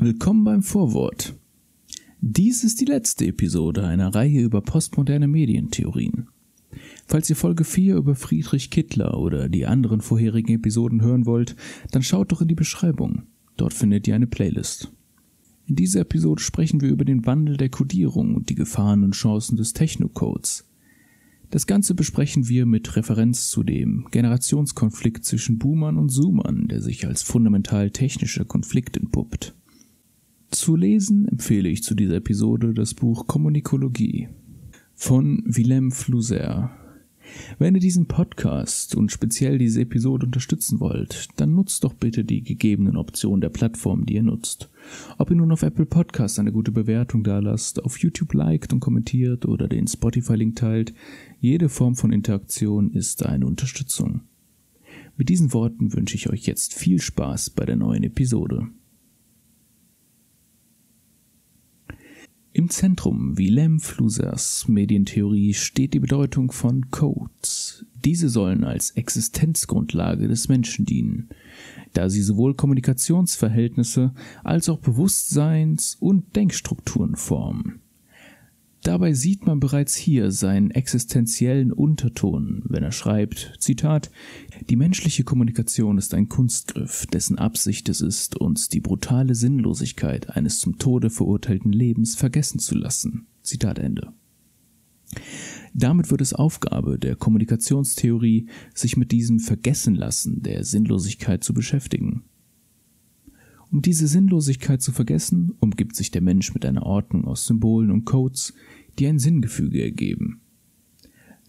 Willkommen beim Vorwort. Dies ist die letzte Episode einer Reihe über postmoderne Medientheorien. Falls ihr Folge 4 über Friedrich Kittler oder die anderen vorherigen Episoden hören wollt, dann schaut doch in die Beschreibung. Dort findet ihr eine Playlist. In dieser Episode sprechen wir über den Wandel der Codierung und die Gefahren und Chancen des Technocodes. Das Ganze besprechen wir mit Referenz zu dem Generationskonflikt zwischen Boomern und Zoomern, der sich als fundamental technischer Konflikt entpuppt. Zu lesen empfehle ich zu dieser Episode das Buch Kommunikologie von Willem Fluser. Wenn ihr diesen Podcast und speziell diese Episode unterstützen wollt, dann nutzt doch bitte die gegebenen Optionen der Plattform, die ihr nutzt. Ob ihr nun auf Apple Podcasts eine gute Bewertung dalasst, auf YouTube liked und kommentiert oder den Spotify-Link teilt, jede Form von Interaktion ist eine Unterstützung. Mit diesen Worten wünsche ich euch jetzt viel Spaß bei der neuen Episode. Im Zentrum Willem Flusers Medientheorie steht die Bedeutung von Codes. Diese sollen als Existenzgrundlage des Menschen dienen, da sie sowohl Kommunikationsverhältnisse als auch Bewusstseins- und Denkstrukturen formen. Dabei sieht man bereits hier seinen existenziellen Unterton, wenn er schreibt, Zitat, die menschliche Kommunikation ist ein Kunstgriff, dessen Absicht es ist, uns die brutale Sinnlosigkeit eines zum Tode verurteilten Lebens vergessen zu lassen. Zitat Ende. Damit wird es Aufgabe der Kommunikationstheorie, sich mit diesem Vergessenlassen der Sinnlosigkeit zu beschäftigen. Um diese Sinnlosigkeit zu vergessen, umgibt sich der Mensch mit einer Ordnung aus Symbolen und Codes, die ein Sinngefüge ergeben.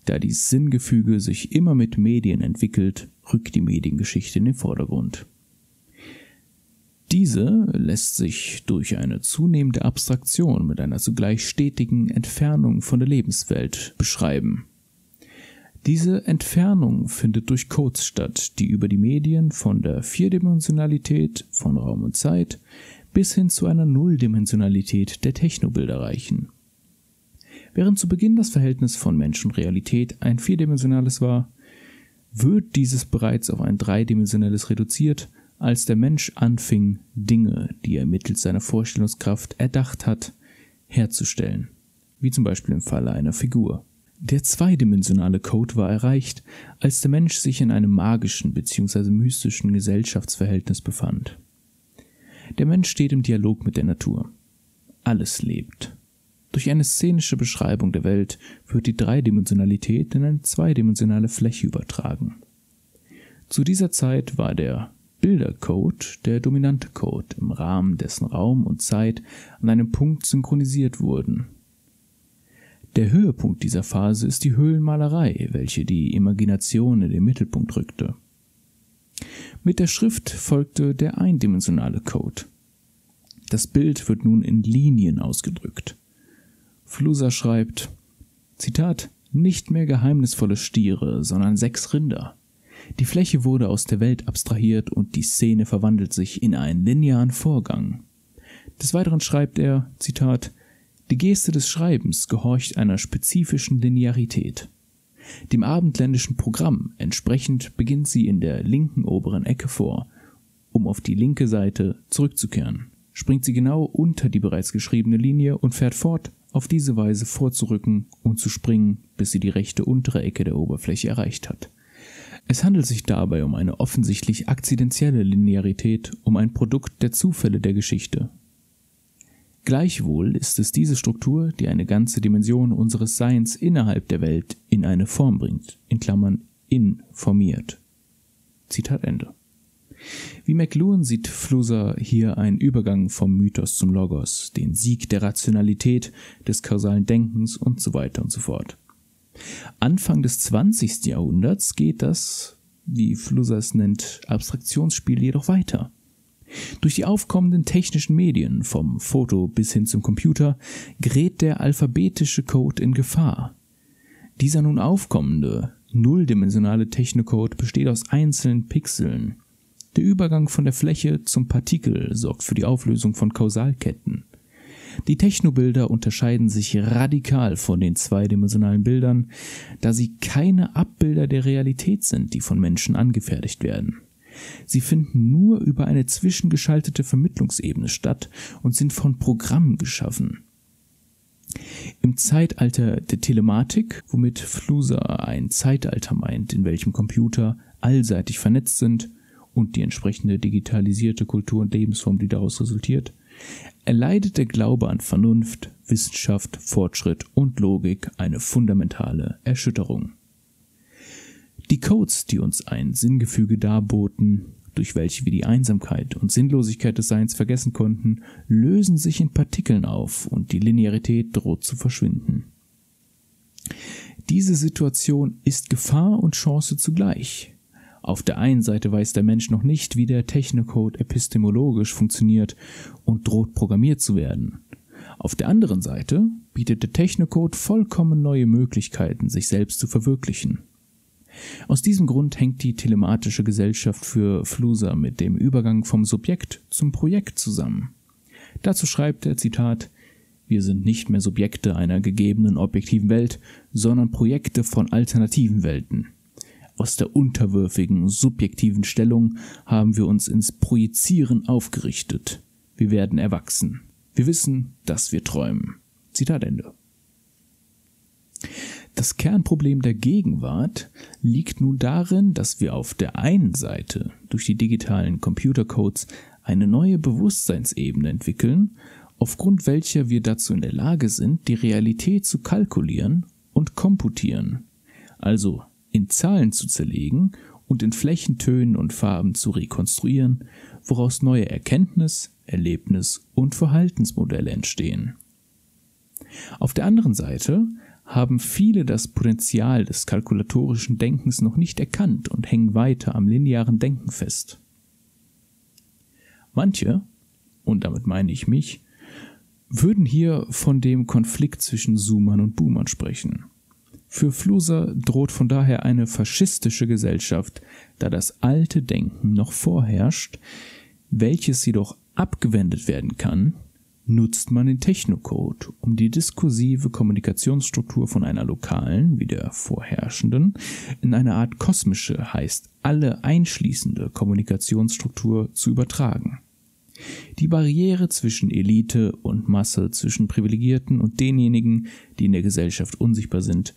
Da dies Sinngefüge sich immer mit Medien entwickelt, rückt die Mediengeschichte in den Vordergrund. Diese lässt sich durch eine zunehmende Abstraktion mit einer zugleich stetigen Entfernung von der Lebenswelt beschreiben. Diese Entfernung findet durch Codes statt, die über die Medien von der Vierdimensionalität von Raum und Zeit bis hin zu einer Nulldimensionalität der Technobilder reichen. Während zu Beginn das Verhältnis von Mensch und Realität ein vierdimensionales war, wird dieses bereits auf ein dreidimensionales reduziert, als der Mensch anfing, Dinge, die er mittels seiner Vorstellungskraft erdacht hat, herzustellen, wie zum Beispiel im Falle einer Figur. Der zweidimensionale Code war erreicht, als der Mensch sich in einem magischen bzw. mystischen Gesellschaftsverhältnis befand. Der Mensch steht im Dialog mit der Natur. Alles lebt. Durch eine szenische Beschreibung der Welt wird die Dreidimensionalität in eine zweidimensionale Fläche übertragen. Zu dieser Zeit war der Bildercode der dominante Code, im Rahmen dessen Raum und Zeit an einem Punkt synchronisiert wurden. Der Höhepunkt dieser Phase ist die Höhlenmalerei, welche die Imagination in den Mittelpunkt rückte. Mit der Schrift folgte der eindimensionale Code. Das Bild wird nun in Linien ausgedrückt. Fluser schreibt, Zitat, nicht mehr geheimnisvolle Stiere, sondern sechs Rinder. Die Fläche wurde aus der Welt abstrahiert und die Szene verwandelt sich in einen linearen Vorgang. Des Weiteren schreibt er, Zitat, die Geste des Schreibens gehorcht einer spezifischen Linearität. Dem abendländischen Programm entsprechend beginnt sie in der linken oberen Ecke vor, um auf die linke Seite zurückzukehren. Springt sie genau unter die bereits geschriebene Linie und fährt fort, auf diese Weise vorzurücken und zu springen, bis sie die rechte untere Ecke der Oberfläche erreicht hat. Es handelt sich dabei um eine offensichtlich akzidentielle Linearität, um ein Produkt der Zufälle der Geschichte. Gleichwohl ist es diese Struktur, die eine ganze Dimension unseres Seins innerhalb der Welt in eine Form bringt, in Klammern informiert. Zitat Ende. Wie McLuhan sieht Flusser hier einen Übergang vom Mythos zum Logos, den Sieg der Rationalität, des kausalen Denkens und so weiter und so fort. Anfang des 20. Jahrhunderts geht das, wie Flusser es nennt, Abstraktionsspiel jedoch weiter. Durch die aufkommenden technischen Medien, vom Foto bis hin zum Computer, gerät der alphabetische Code in Gefahr. Dieser nun aufkommende, nulldimensionale Technocode besteht aus einzelnen Pixeln. Der Übergang von der Fläche zum Partikel sorgt für die Auflösung von Kausalketten. Die Technobilder unterscheiden sich radikal von den zweidimensionalen Bildern, da sie keine Abbilder der Realität sind, die von Menschen angefertigt werden. Sie finden nur über eine zwischengeschaltete Vermittlungsebene statt und sind von Programmen geschaffen. Im Zeitalter der Telematik, womit Fluser ein Zeitalter meint, in welchem Computer allseitig vernetzt sind und die entsprechende digitalisierte Kultur und Lebensform, die daraus resultiert, erleidet der Glaube an Vernunft, Wissenschaft, Fortschritt und Logik eine fundamentale Erschütterung. Die Codes, die uns ein Sinngefüge darboten, durch welche wir die Einsamkeit und Sinnlosigkeit des Seins vergessen konnten, lösen sich in Partikeln auf und die Linearität droht zu verschwinden. Diese Situation ist Gefahr und Chance zugleich. Auf der einen Seite weiß der Mensch noch nicht, wie der Technocode epistemologisch funktioniert und droht programmiert zu werden. Auf der anderen Seite bietet der Technocode vollkommen neue Möglichkeiten, sich selbst zu verwirklichen. Aus diesem Grund hängt die telematische Gesellschaft für Fluser mit dem Übergang vom Subjekt zum Projekt zusammen. Dazu schreibt er Zitat Wir sind nicht mehr Subjekte einer gegebenen objektiven Welt, sondern Projekte von alternativen Welten. Aus der unterwürfigen, subjektiven Stellung haben wir uns ins Projizieren aufgerichtet. Wir werden erwachsen. Wir wissen, dass wir träumen. Zitat Ende. Das Kernproblem der Gegenwart liegt nun darin, dass wir auf der einen Seite durch die digitalen Computercodes eine neue Bewusstseinsebene entwickeln, aufgrund welcher wir dazu in der Lage sind, die Realität zu kalkulieren und komputieren, also in Zahlen zu zerlegen und in Flächentönen und Farben zu rekonstruieren, woraus neue Erkenntnis, Erlebnis und Verhaltensmodelle entstehen. Auf der anderen Seite haben viele das Potenzial des kalkulatorischen Denkens noch nicht erkannt und hängen weiter am linearen Denken fest. Manche, und damit meine ich mich, würden hier von dem Konflikt zwischen Zoomern und Boomern sprechen. Für Fluser droht von daher eine faschistische Gesellschaft, da das alte Denken noch vorherrscht, welches jedoch abgewendet werden kann, nutzt man den Technocode, um die diskursive Kommunikationsstruktur von einer lokalen, wie der vorherrschenden, in eine Art kosmische, heißt alle einschließende Kommunikationsstruktur zu übertragen. Die Barriere zwischen Elite und Masse, zwischen Privilegierten und denjenigen, die in der Gesellschaft unsichtbar sind,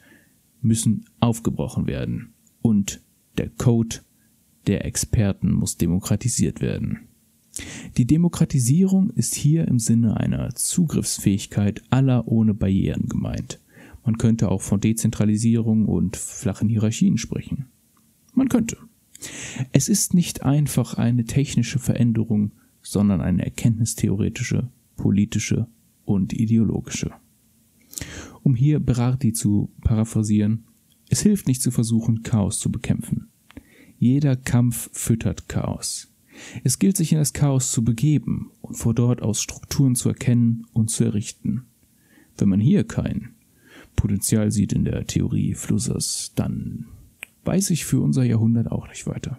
müssen aufgebrochen werden. Und der Code der Experten muss demokratisiert werden. Die Demokratisierung ist hier im Sinne einer Zugriffsfähigkeit aller ohne Barrieren gemeint. Man könnte auch von Dezentralisierung und flachen Hierarchien sprechen. Man könnte. Es ist nicht einfach eine technische Veränderung, sondern eine erkenntnistheoretische, politische und ideologische. Um hier Berardi zu paraphrasieren, es hilft nicht zu versuchen, Chaos zu bekämpfen. Jeder Kampf füttert Chaos. Es gilt sich in das Chaos zu begeben und vor dort aus Strukturen zu erkennen und zu errichten. Wenn man hier kein Potenzial sieht in der Theorie Flussers, dann weiß ich für unser Jahrhundert auch nicht weiter.